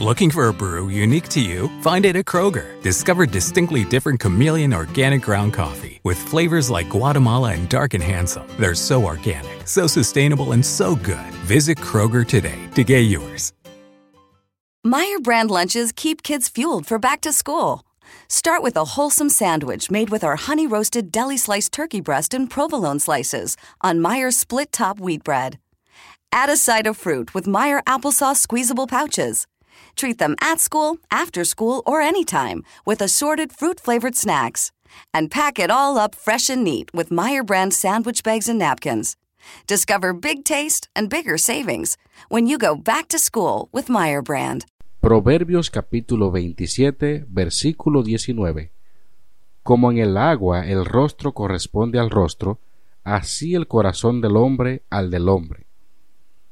Looking for a brew unique to you? Find it at Kroger. Discover distinctly different chameleon organic ground coffee with flavors like Guatemala and Dark and Handsome. They're so organic, so sustainable, and so good. Visit Kroger today to get yours. Meyer brand lunches keep kids fueled for back to school. Start with a wholesome sandwich made with our honey roasted deli sliced turkey breast and provolone slices on Meyer's split top wheat bread. Add a side of fruit with Meyer applesauce squeezable pouches. Treat them at school, after school, or anytime with assorted fruit flavored snacks. And pack it all up fresh and neat with Meyer brand sandwich bags and napkins. Discover big taste and bigger savings when you go back to school with Meyer brand. Proverbios capítulo 27, versículo 19. Como en el agua el rostro corresponde al rostro, así el corazón del hombre al del hombre.